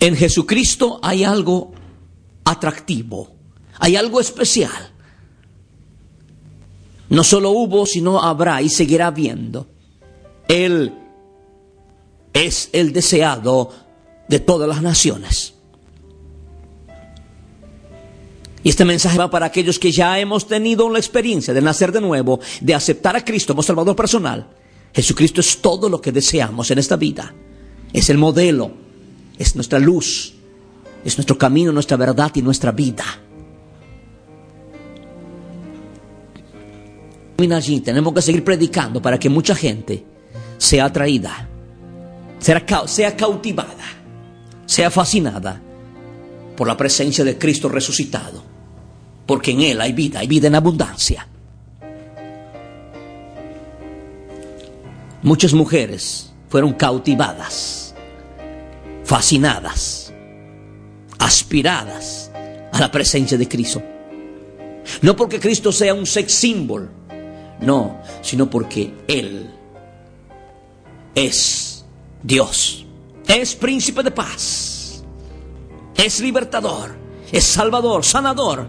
En Jesucristo hay algo atractivo, hay algo especial. No solo hubo, sino habrá y seguirá habiendo. Él es el deseado de todas las naciones. Y este mensaje va para aquellos que ya hemos tenido la experiencia de nacer de nuevo, de aceptar a Cristo como Salvador personal. Jesucristo es todo lo que deseamos en esta vida. Es el modelo, es nuestra luz, es nuestro camino, nuestra verdad y nuestra vida. Allí tenemos que seguir predicando para que mucha gente sea atraída, sea, sea cautivada, sea fascinada por la presencia de Cristo resucitado, porque en Él hay vida, hay vida en abundancia. Muchas mujeres fueron cautivadas, fascinadas, aspiradas a la presencia de Cristo. No porque Cristo sea un sex symbol, no, sino porque Él es Dios, es príncipe de paz, es libertador, es salvador, sanador.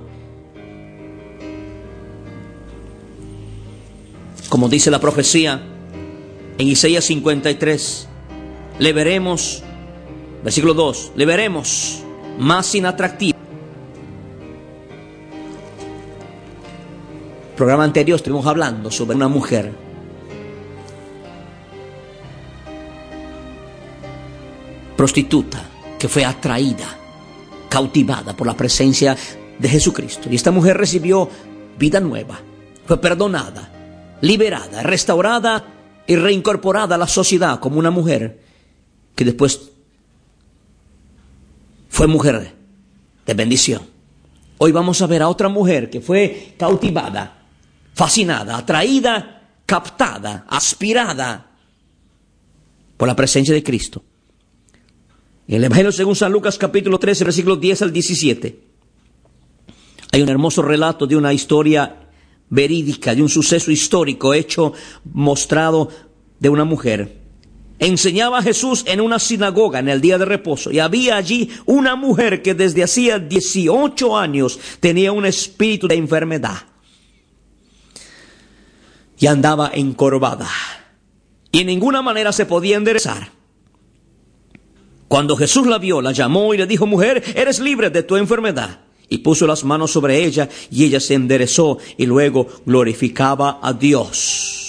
Como dice la profecía en Isaías 53, le veremos, versículo 2, le veremos más inatractivo. programa anterior estuvimos hablando sobre una mujer prostituta que fue atraída, cautivada por la presencia de Jesucristo. Y esta mujer recibió vida nueva, fue perdonada, liberada, restaurada y reincorporada a la sociedad como una mujer que después fue mujer de bendición. Hoy vamos a ver a otra mujer que fue cautivada fascinada, atraída, captada, aspirada por la presencia de Cristo. En el Evangelio según San Lucas capítulo 13, versículos 10 al 17, hay un hermoso relato de una historia verídica, de un suceso histórico hecho, mostrado de una mujer. Enseñaba Jesús en una sinagoga en el día de reposo y había allí una mujer que desde hacía 18 años tenía un espíritu de enfermedad y andaba encorvada y en ninguna manera se podía enderezar. Cuando Jesús la vio, la llamó y le dijo, mujer, eres libre de tu enfermedad. Y puso las manos sobre ella y ella se enderezó y luego glorificaba a Dios.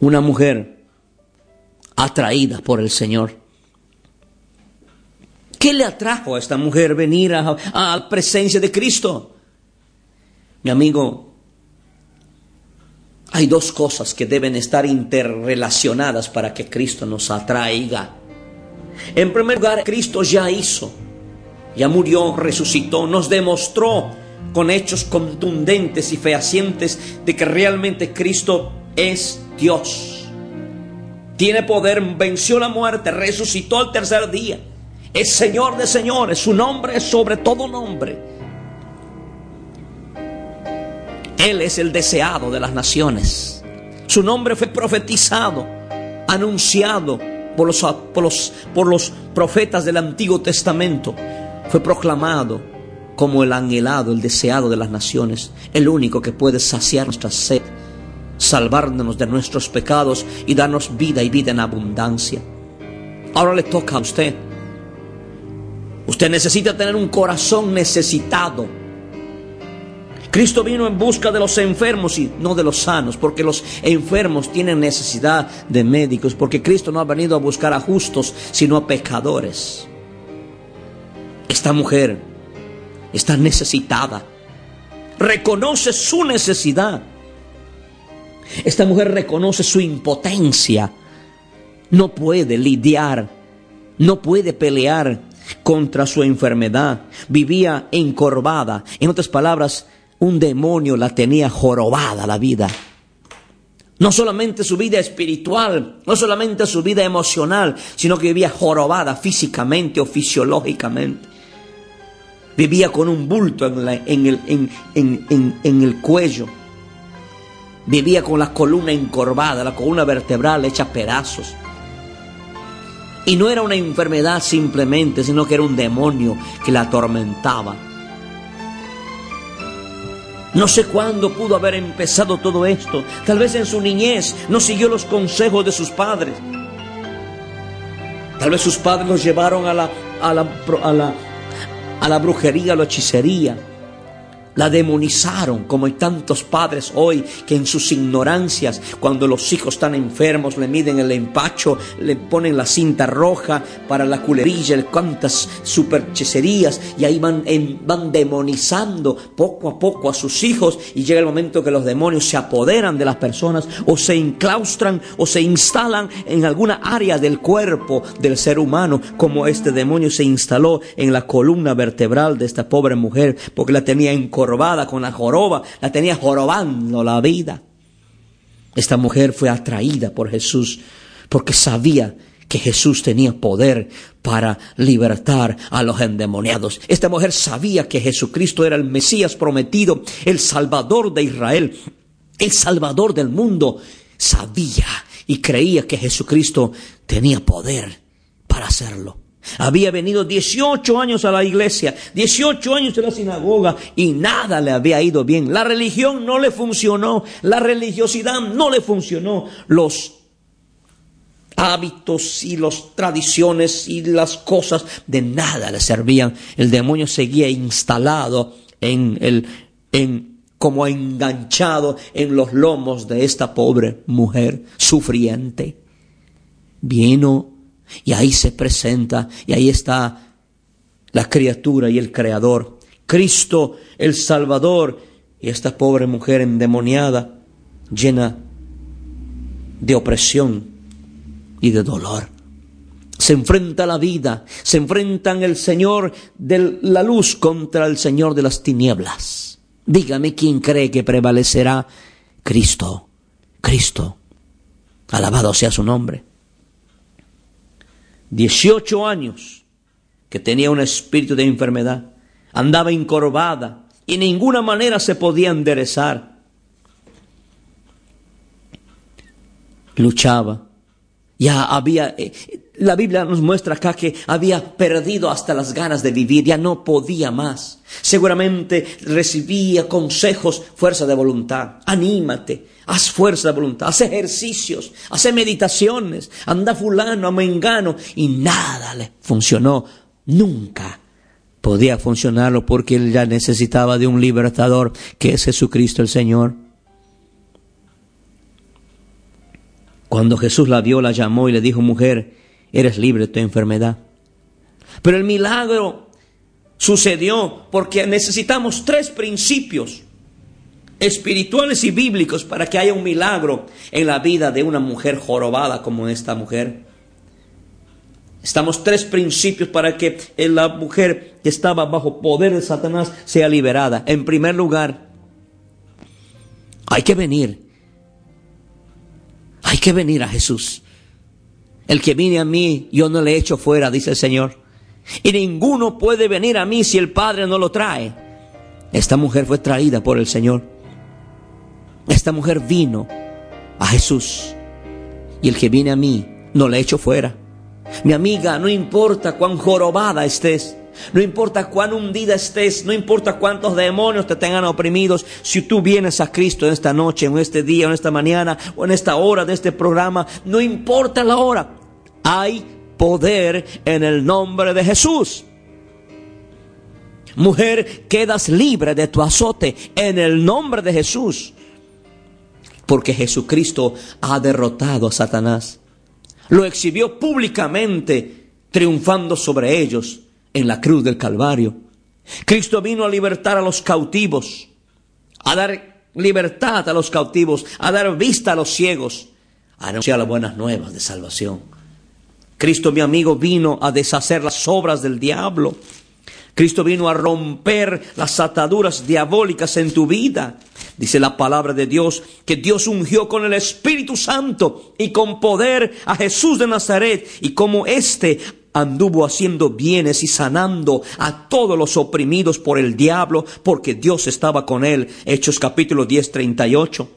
Una mujer atraída por el Señor. ¿Qué le atrajo a esta mujer venir a, la presencia de Cristo? Mi amigo, hay dos cosas que deben estar interrelacionadas para que Cristo nos atraiga. En primer lugar, Cristo ya hizo, ya murió, resucitó, nos demostró con hechos contundentes y fehacientes de que realmente Cristo es Dios. Tiene poder, venció la muerte, resucitó al tercer día es Señor de señores, su nombre es sobre todo nombre. Él es el deseado de las naciones. Su nombre fue profetizado, anunciado por los, por los, por los profetas del Antiguo Testamento. Fue proclamado como el anhelado, el deseado de las naciones, el único que puede saciar nuestra sed, salvarnos de nuestros pecados y darnos vida y vida en abundancia. Ahora le toca a usted Usted necesita tener un corazón necesitado. Cristo vino en busca de los enfermos y no de los sanos, porque los enfermos tienen necesidad de médicos, porque Cristo no ha venido a buscar a justos, sino a pecadores. Esta mujer está necesitada. Reconoce su necesidad. Esta mujer reconoce su impotencia. No puede lidiar, no puede pelear contra su enfermedad. Vivía encorvada. En otras palabras, un demonio la tenía jorobada la vida. No solamente su vida espiritual, no solamente su vida emocional, sino que vivía jorobada físicamente o fisiológicamente. Vivía con un bulto en, el, cuello. Vivía con la columna encorvada, la columna vertebral hecha pedazos. Y no era una enfermedad simplemente, sino que era un demonio que la atormentaba. No sé cuándo pudo haber empezado todo esto. Tal vez en su niñez no siguió los consejos de sus padres. Tal vez sus padres los llevaron a la, a la, a la, a la brujería, a la hechicería la demonizaron, como hay tantos padres hoy que en sus ignorancias, cuando los hijos están enfermos, le miden el empacho, le ponen la cinta roja para la culerilla, cuantas supercheserías, y ahí van, van demonizando poco a poco a sus hijos, y llega el momento que los demonios se apoderan de las personas, o se enclaustran, o se instalan en alguna área del cuerpo del ser humano, como este demonio se instaló en la columna vertebral de esta pobre mujer, porque la tenía en con la joroba, la tenía jorobando la vida. Esta mujer fue atraída por Jesús porque sabía que Jesús tenía poder para libertar a los endemoniados. Esta mujer sabía que Jesucristo era el Mesías prometido, el Salvador de Israel, el Salvador del mundo. Sabía y creía que Jesucristo tenía poder para hacerlo. Había venido 18 años a la iglesia, 18 años en la sinagoga y nada le había ido bien. La religión no le funcionó, la religiosidad no le funcionó. Los hábitos y las tradiciones y las cosas de nada le servían. El demonio seguía instalado en el, en, como enganchado en los lomos de esta pobre mujer sufriente. Vino y ahí se presenta, y ahí está la criatura y el creador, Cristo el Salvador, y esta pobre mujer endemoniada, llena de opresión y de dolor. Se enfrenta a la vida, se enfrentan el Señor de la luz contra el Señor de las tinieblas. Dígame quién cree que prevalecerá. Cristo, Cristo. Alabado sea su nombre. 18 años que tenía un espíritu de enfermedad, andaba encorvada y de ninguna manera se podía enderezar. Luchaba. Ya había, eh, la Biblia nos muestra acá que había perdido hasta las ganas de vivir, ya no podía más. Seguramente recibía consejos, fuerza de voluntad, anímate, Haz fuerza de voluntad, haz ejercicios, haz meditaciones, anda fulano, a y nada le funcionó. Nunca podía funcionarlo porque él ya necesitaba de un libertador que es Jesucristo el Señor. Cuando Jesús la vio, la llamó y le dijo, mujer, eres libre de tu enfermedad. Pero el milagro sucedió porque necesitamos tres principios espirituales y bíblicos para que haya un milagro en la vida de una mujer jorobada como esta mujer. Estamos tres principios para que la mujer que estaba bajo poder de Satanás sea liberada. En primer lugar, hay que venir. Hay que venir a Jesús. El que viene a mí, yo no le echo fuera, dice el Señor. Y ninguno puede venir a mí si el Padre no lo trae. Esta mujer fue traída por el Señor. Esta mujer vino a Jesús y el que viene a mí no le echo fuera. Mi amiga, no importa cuán jorobada estés, no importa cuán hundida estés, no importa cuántos demonios te tengan oprimidos, si tú vienes a Cristo en esta noche, en este día, en esta mañana o en esta hora de este programa, no importa la hora, hay poder en el nombre de Jesús. Mujer, quedas libre de tu azote en el nombre de Jesús porque Jesucristo ha derrotado a Satanás. Lo exhibió públicamente, triunfando sobre ellos en la cruz del Calvario. Cristo vino a libertar a los cautivos, a dar libertad a los cautivos, a dar vista a los ciegos, a anunciar las buenas nuevas de salvación. Cristo, mi amigo, vino a deshacer las obras del diablo. Cristo vino a romper las ataduras diabólicas en tu vida. Dice la palabra de Dios que Dios ungió con el Espíritu Santo y con poder a Jesús de Nazaret y como éste anduvo haciendo bienes y sanando a todos los oprimidos por el diablo porque Dios estaba con él. Hechos capítulo 10, 38.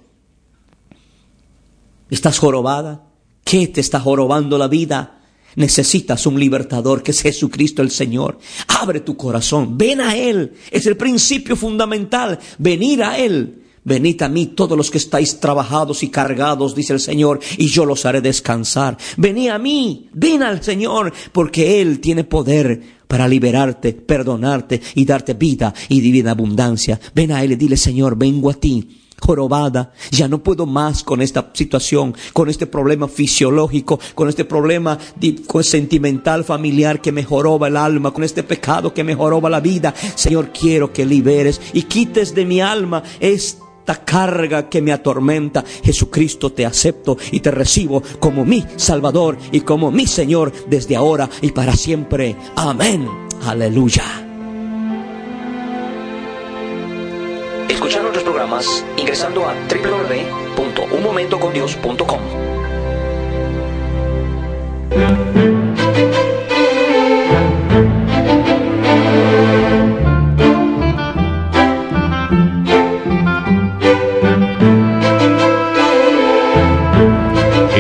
¿Estás jorobada? ¿Qué te está jorobando la vida? Necesitas un libertador que es Jesucristo el Señor. Abre tu corazón, ven a Él. Es el principio fundamental, venir a Él. Venid a mí todos los que estáis trabajados y cargados, dice el Señor, y yo los haré descansar. Venid a mí, ven al Señor, porque Él tiene poder para liberarte, perdonarte y darte vida y divina abundancia. Ven a Él y dile, Señor, vengo a ti jorobada, ya no puedo más con esta situación, con este problema fisiológico, con este problema sentimental, familiar que me joroba el alma, con este pecado que me joroba la vida. Señor, quiero que liberes y quites de mi alma esta carga que me atormenta. Jesucristo, te acepto y te recibo como mi Salvador y como mi Señor desde ahora y para siempre. Amén. Aleluya. Escuchar nuestros programas ingresando a www.unmomentocondios.com.